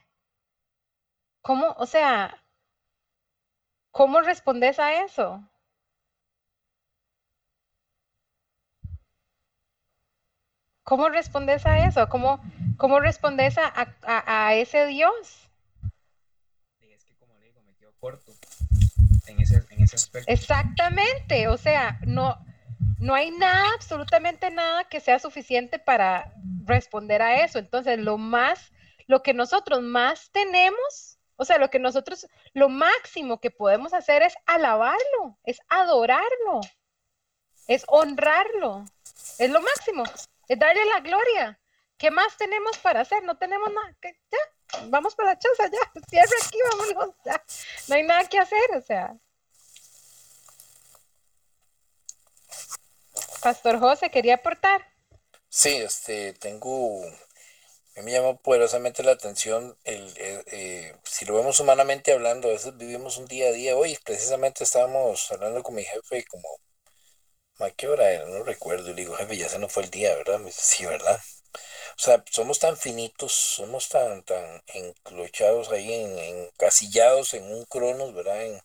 ¿cómo, o sea, cómo respondes a eso? ¿Cómo respondes a eso? ¿Cómo, cómo respondes a, a, a ese Dios? Es que como le digo, me quedo corto en ese, en ese aspecto. Exactamente, o sea, no, no hay nada, absolutamente nada que sea suficiente para responder a eso. Entonces, lo más, lo que nosotros más tenemos, o sea, lo que nosotros, lo máximo que podemos hacer es alabarlo, es adorarlo, es honrarlo, es lo máximo, darle la gloria. ¿Qué más tenemos para hacer? No tenemos nada, ya, vamos para la choza, ya, [LAUGHS] cierre aquí, vámonos, ya. no hay nada que hacer, o sea. Pastor José, ¿quería aportar? Sí, este, tengo, me llama poderosamente la atención, el, eh, si lo vemos humanamente hablando, a veces vivimos un día a día. Hoy precisamente estábamos hablando con mi jefe como, ¿a qué hora era? No recuerdo. Y le digo, jefe, ya se nos fue el día, ¿verdad? Me dice, sí, ¿verdad? O sea, somos tan finitos, somos tan, tan enclochados ahí, en, encasillados en un cronos, ¿verdad? En,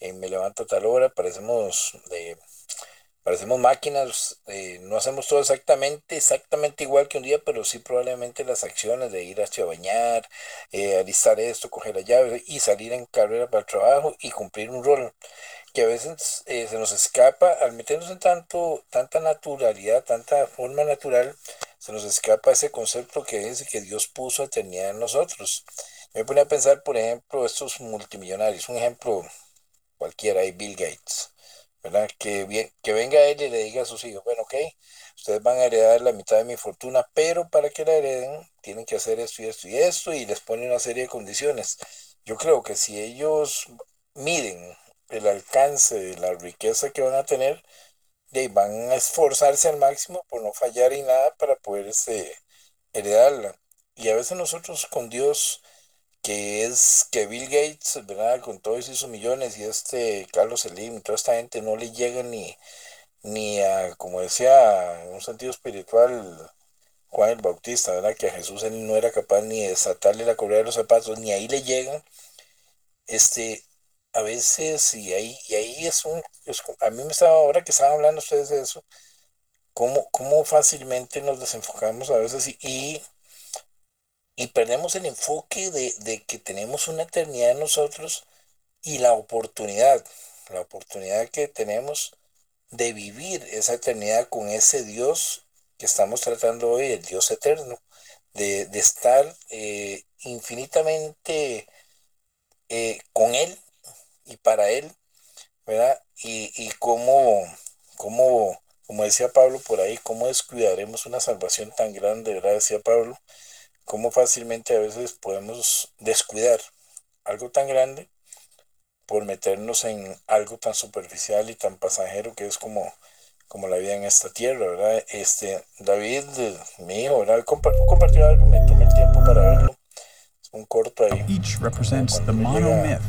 en me levanto tal hora, parecemos de parecemos máquinas, eh, no hacemos todo exactamente, exactamente igual que un día, pero sí probablemente las acciones de ir hacia bañar, eh, alistar esto, coger la llave y salir en carrera para el trabajo y cumplir un rol que a veces eh, se nos escapa al meternos en tanto, tanta naturalidad, tanta forma natural, se nos escapa ese concepto que dice que Dios puso eternidad en nosotros. Me pone a pensar, por ejemplo, estos multimillonarios, un ejemplo cualquiera, hay Bill Gates. ¿verdad? Que, que venga él y le diga a sus hijos, bueno, ok, ustedes van a heredar la mitad de mi fortuna, pero para que la hereden tienen que hacer esto y esto y esto y les pone una serie de condiciones. Yo creo que si ellos miden el alcance de la riqueza que van a tener, de van a esforzarse al máximo por no fallar en nada para poder heredarla. Y a veces nosotros con Dios que es que Bill Gates, ¿verdad? Con todos esos millones y este Carlos Slim, toda esta gente no le llega ni, ni a, como decía, en un sentido espiritual, Juan el Bautista, ¿verdad? Que a Jesús él no era capaz ni de desatarle la correa de los zapatos, ni ahí le llegan. Este, a veces, y ahí, y ahí es un, a mí me estaba, ahora que estaban hablando ustedes de eso, cómo, cómo fácilmente nos desenfocamos a veces y, y y perdemos el enfoque de, de, que tenemos una eternidad en nosotros y la oportunidad, la oportunidad que tenemos de vivir esa eternidad con ese Dios que estamos tratando hoy, el Dios eterno, de, de estar eh, infinitamente eh, con Él y para Él, ¿verdad? Y, y cómo, cómo, como decía Pablo por ahí, cómo descuidaremos una salvación tan grande, ¿verdad? Decía Pablo cómo fácilmente a veces podemos descuidar algo tan grande por meternos en algo tan superficial y tan pasajero que es como, como la vida en esta tierra, ¿verdad? Este, David, mi hijo, ¿verdad? compartió algo, me tomé el tiempo para verlo. Es un corto ahí. Each represents the monomyth.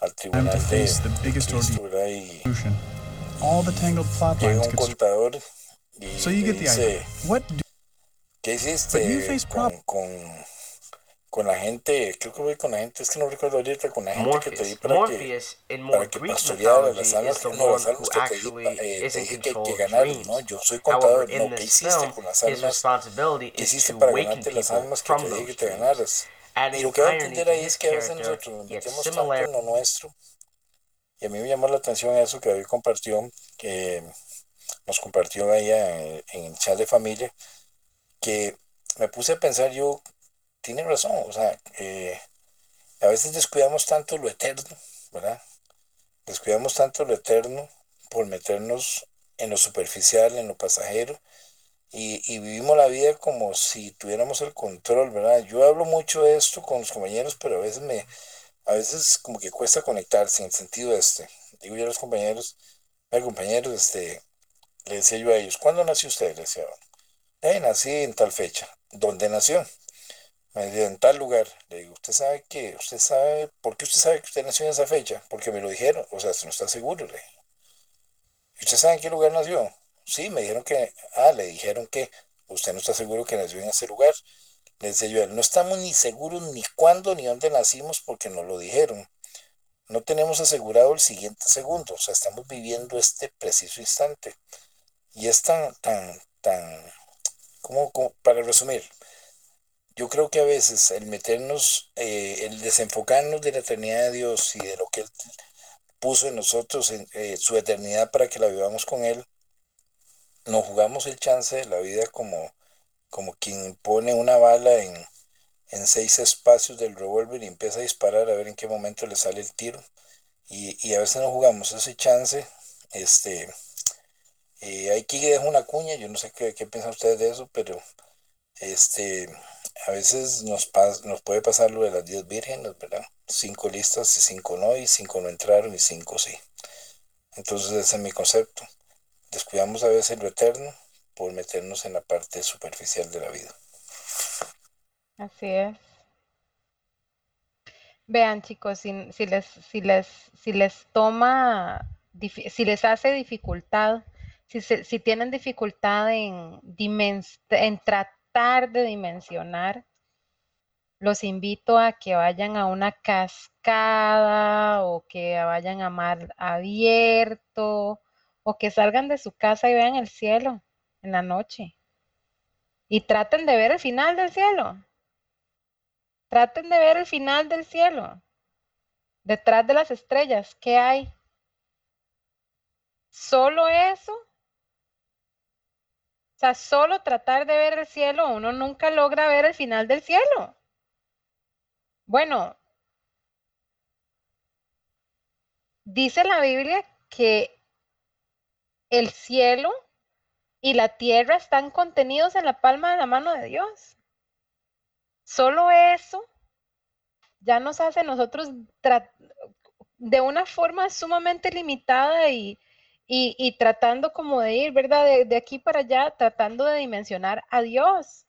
Al tribunal to de face the biggest Cristo, ordeal. ¿verdad? Y All the tangled plot llega un contador y So you le get the dice, idea. What do ¿qué But you hiciste face con, con, con la gente, creo que voy con la gente, es que no recuerdo ahorita, con la gente que te di para que, Morpheus in more para que pastoreara las almas, is the que, no, one las almas que te di, actually eh, te in dije que, control que ganaron. ¿no? Yo soy contador, in no, ¿qué this hiciste film, con las his almas? responsibility ¿Qué is hiciste to para awaken ganarte las people almas que from te dije those que te dreams. ganaras? Y lo que va a entender ahí es que a veces nosotros metemos tanto en lo nuestro. Y a mí me llamó la atención eso que David compartió, que nos compartió ahí en, en el chat de familia, que me puse a pensar yo, tiene razón, o sea, eh, a veces descuidamos tanto lo eterno, ¿verdad? Descuidamos tanto lo eterno por meternos en lo superficial, en lo pasajero, y, y vivimos la vida como si tuviéramos el control, ¿verdad? Yo hablo mucho de esto con los compañeros, pero a veces me, a veces como que cuesta conectarse en el sentido este. Digo yo a los compañeros, "Ay, compañeros, este, le decía yo a ellos, ¿cuándo nació usted? Le decía, eh, nací en tal fecha. ¿Dónde nació? Me decía, en tal lugar. Le digo, ¿usted sabe que, usted sabe, por qué usted sabe que usted nació en esa fecha? Porque me lo dijeron, o sea, no está seguro, le dije. ¿Y usted sabe en qué lugar nació? Sí, me dijeron que, ah, le dijeron que usted no está seguro que nació en ese lugar. Le decía yo, él, no estamos ni seguros ni cuándo ni dónde nacimos porque nos lo dijeron. No tenemos asegurado el siguiente segundo, o sea, estamos viviendo este preciso instante. Y es tan, tan, tan, como, como- para resumir, yo creo que a veces el meternos, eh, el desenfocarnos de la eternidad de Dios y de lo que Él puso en nosotros, en eh, su eternidad para que la vivamos con Él, nos jugamos el chance de la vida como, como quien pone una bala en, en seis espacios del revólver y empieza a disparar a ver en qué momento le sale el tiro. Y, y a veces nos jugamos ese chance. Este, eh, aquí dejo una cuña, yo no sé qué, qué piensan ustedes de eso, pero este, a veces nos, pas- nos puede pasar lo de las 10 vírgenes, ¿verdad? Cinco listas y cinco no, y cinco no entraron y cinco sí. Entonces ese es mi concepto. Descuidamos a veces lo eterno por meternos en la parte superficial de la vida. Así es. Vean, chicos, si, si les, si les, si les toma, si les hace dificultad, si, si tienen dificultad en, en tratar de dimensionar, los invito a que vayan a una cascada o que vayan a mar abierto o que salgan de su casa y vean el cielo en la noche y traten de ver el final del cielo. Traten de ver el final del cielo. Detrás de las estrellas, ¿qué hay? Solo eso. O sea, solo tratar de ver el cielo, uno nunca logra ver el final del cielo. Bueno, dice la Biblia que el cielo y la tierra están contenidos en la palma de la mano de Dios. Solo eso ya nos hace nosotros de una forma sumamente limitada y, y- tratando como de ir, ¿verdad? De, de aquí para allá, tratando de dimensionar a Dios.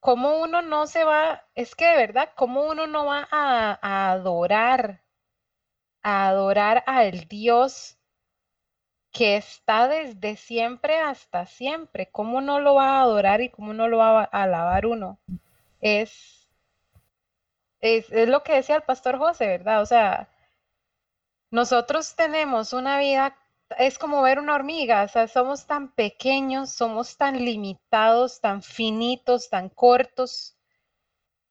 ¿Cómo uno no se va? Es que de verdad, ¿cómo uno no va a, a adorar, a adorar al Dios que está desde siempre hasta siempre? ¿Cómo no lo va a adorar y cómo no lo va a alabar uno? Es, es, es lo que decía el pastor José, ¿verdad? O sea, nosotros tenemos una vida, es como ver una hormiga, o sea, somos tan pequeños, somos tan limitados, tan finitos, tan cortos,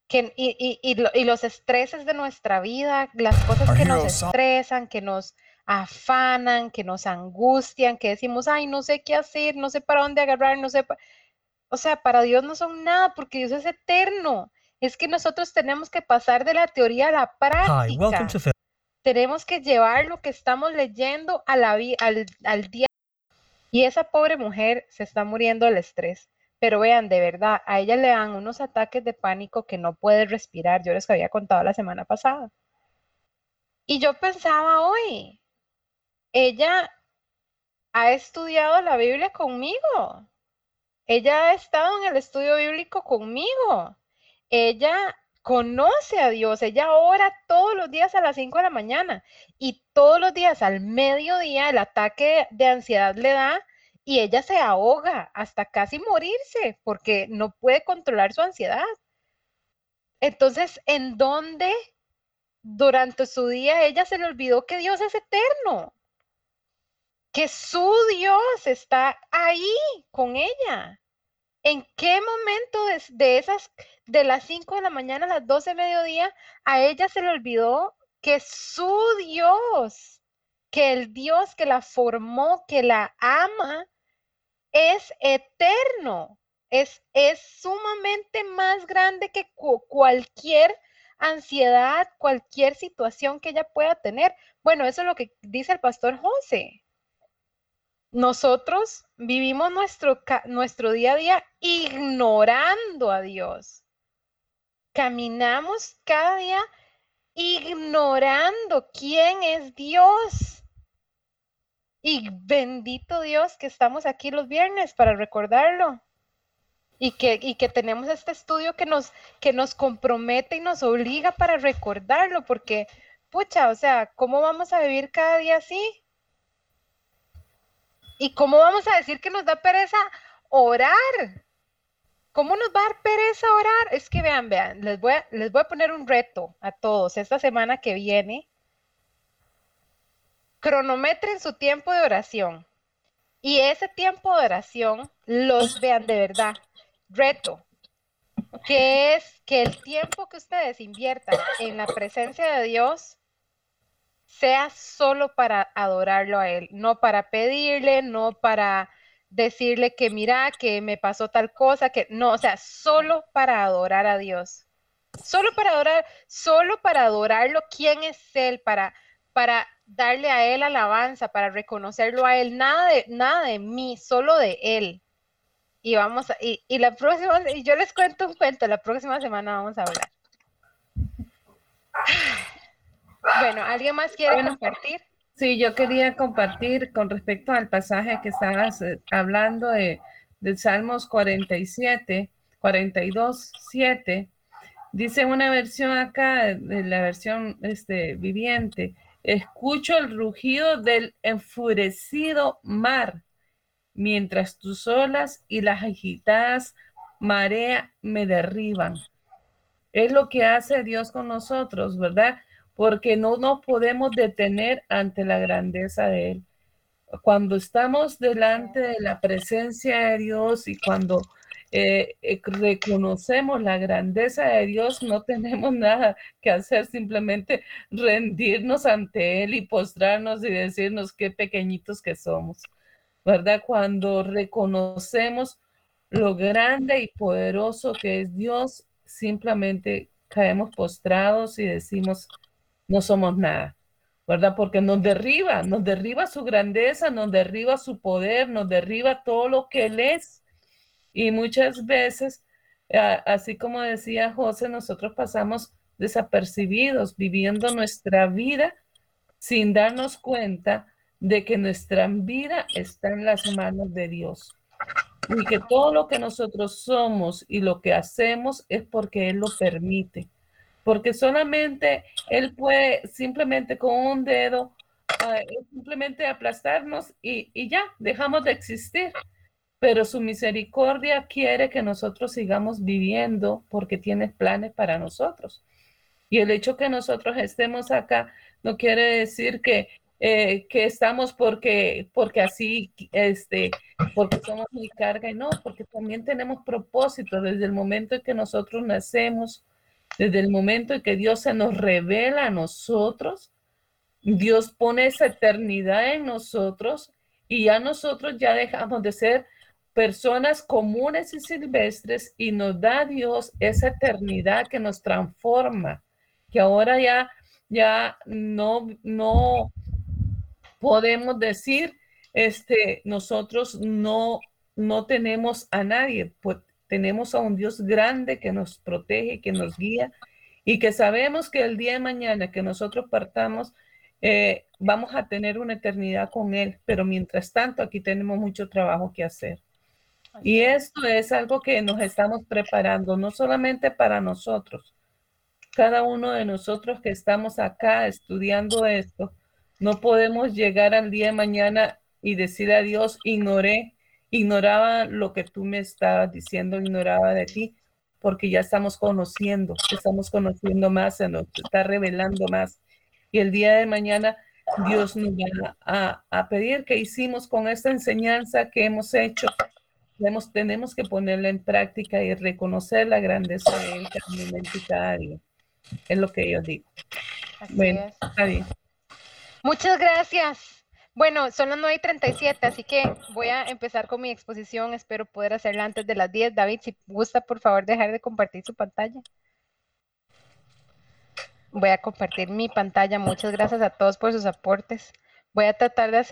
que, y, y- y y los estreses de nuestra vida, las cosas que nos estresan, que nos afanan, que nos angustian, que decimos, ay, no sé qué hacer, no sé para dónde agarrar, no sé, pa-". o sea, para Dios no son nada, porque Dios es eterno. Es que nosotros tenemos que pasar de la teoría a la Hi, práctica to Phil. tenemos que llevar lo que estamos leyendo a la al, al día. Y esa pobre mujer se está muriendo del estrés. Pero vean, de verdad, a ella le dan unos ataques de pánico que no puede respirar. Yo les había contado la semana pasada. Y yo pensaba hoy, ella ha estudiado la Biblia conmigo. Ella ha estado en el estudio bíblico conmigo. Ella conoce a Dios. Ella ora todos los días a las 5 de la mañana y todos los días al mediodía el ataque de ansiedad le da y ella se ahoga hasta casi morirse porque no puede controlar su ansiedad. Entonces, ¿en dónde durante su día ella se le olvidó que Dios es eterno? Que su Dios está ahí con ella. ¿En qué momento de, de esas, de las 5 de la mañana a las 12 de mediodía, a ella se le olvidó que su Dios, que el Dios que la formó, que la ama, es eterno? Es, es sumamente más grande que cu- cualquier ansiedad, cualquier situación que ella pueda tener. Bueno, eso es lo que dice el pastor José. Nosotros vivimos nuestro, nuestro día a día ignorando a Dios. Caminamos cada día ignorando quién es Dios. Y bendito Dios que estamos aquí los viernes para recordarlo. Y que, y que tenemos este estudio que nos, que nos compromete y nos obliga para recordarlo, porque, pucha, o sea, ¿cómo vamos a vivir cada día así? ¿Y cómo vamos a decir que nos da pereza orar? ¿Cómo nos va a dar pereza orar? Es que vean, vean, les voy a, les voy a poner un reto a todos esta semana que viene. Cronometren su tiempo de oración. Y ese tiempo de oración los vean de verdad. Reto. Que es que el tiempo que ustedes inviertan en la presencia de Dios sea solo para adorarlo a Él, no para pedirle, no para decirle que mira, que me pasó tal cosa, que no, o sea, solo para adorar a Dios. Solo para adorar, solo para adorarlo, quién es Él, para, para darle a Él alabanza, para reconocerlo a Él, nada de, nada de mí, solo de Él. Y vamos a, y, y la próxima, y yo les cuento un cuento, la próxima semana vamos a hablar. Bueno, ¿alguien más quiere Bueno. compartir? Sí, yo quería compartir con respecto al pasaje que estabas eh, hablando de, de Salmos 47, 42, 7. Dice una versión acá, de la versión este, viviente, escucho el rugido del enfurecido mar, mientras tus olas y las agitadas marea me derriban. Es lo que hace Dios con nosotros, ¿verdad? Porque no nos podemos detener ante la grandeza de Él. Cuando estamos delante de la presencia de Dios y cuando eh, eh, reconocemos la grandeza de Dios, no tenemos [LAUGHS] nada que hacer, simplemente rendirnos ante Él y postrarnos y decirnos qué pequeñitos que somos, ¿verdad? Cuando reconocemos lo grande y poderoso que es Dios, simplemente caemos postrados y decimos, no somos nada, ¿verdad? Porque nos derriba, nos derriba su grandeza, nos derriba su poder, nos derriba todo lo que Él es. Y muchas veces, así como decía José, nosotros pasamos desapercibidos, viviendo nuestra vida sin darnos cuenta de que nuestra vida está en las manos de Dios. Y que todo lo que nosotros somos y lo que hacemos es porque Él lo permite. Porque solamente Él puede simplemente con un dedo, ah, simplemente aplastarnos y, y ya, dejamos de existir. Pero su misericordia quiere que nosotros sigamos viviendo porque tiene planes para nosotros. Y el hecho que nosotros estemos acá no quiere decir que, eh, que estamos porque, porque así, este, porque somos mi carga y no, porque también tenemos propósito desde el momento en que nosotros nacemos, desde el momento en que Dios se nos revela a nosotros, Dios pone esa eternidad en nosotros y ya nosotros ya dejamos de ser personas comunes y silvestres y nos da Dios esa eternidad que nos transforma, que ahora ya ya no no podemos decir este nosotros no no tenemos a nadie, pues tenemos a un Dios grande que nos protege, que nos guía y que sabemos que el día de mañana que nosotros partamos eh, vamos a tener una eternidad con Él, pero mientras tanto aquí tenemos mucho trabajo que hacer. Y esto es algo que nos estamos preparando, no solamente para nosotros, cada uno de nosotros que estamos acá estudiando esto, no podemos llegar al día de mañana y decir a Dios, ignoré, ignoraba lo que tú me estabas diciendo, ignoraba de ti, porque ya estamos conociendo, estamos conociendo más, se nos está revelando más. Y el día de mañana Dios nos va a, a pedir que hicimos con esta enseñanza que hemos hecho. Tenemos, tenemos que ponerla en práctica y reconocer la grandeza de Él cada día. Es lo que yo digo. Así Bueno, es. está bien. Muchas gracias. Bueno, son las 9 y 37, así que voy a empezar con mi exposición. Espero poder hacerla antes de las 10. David, si gusta, por favor, dejar de compartir su pantalla. Voy a compartir mi pantalla. Muchas gracias a todos por sus aportes. Voy a tratar de hacer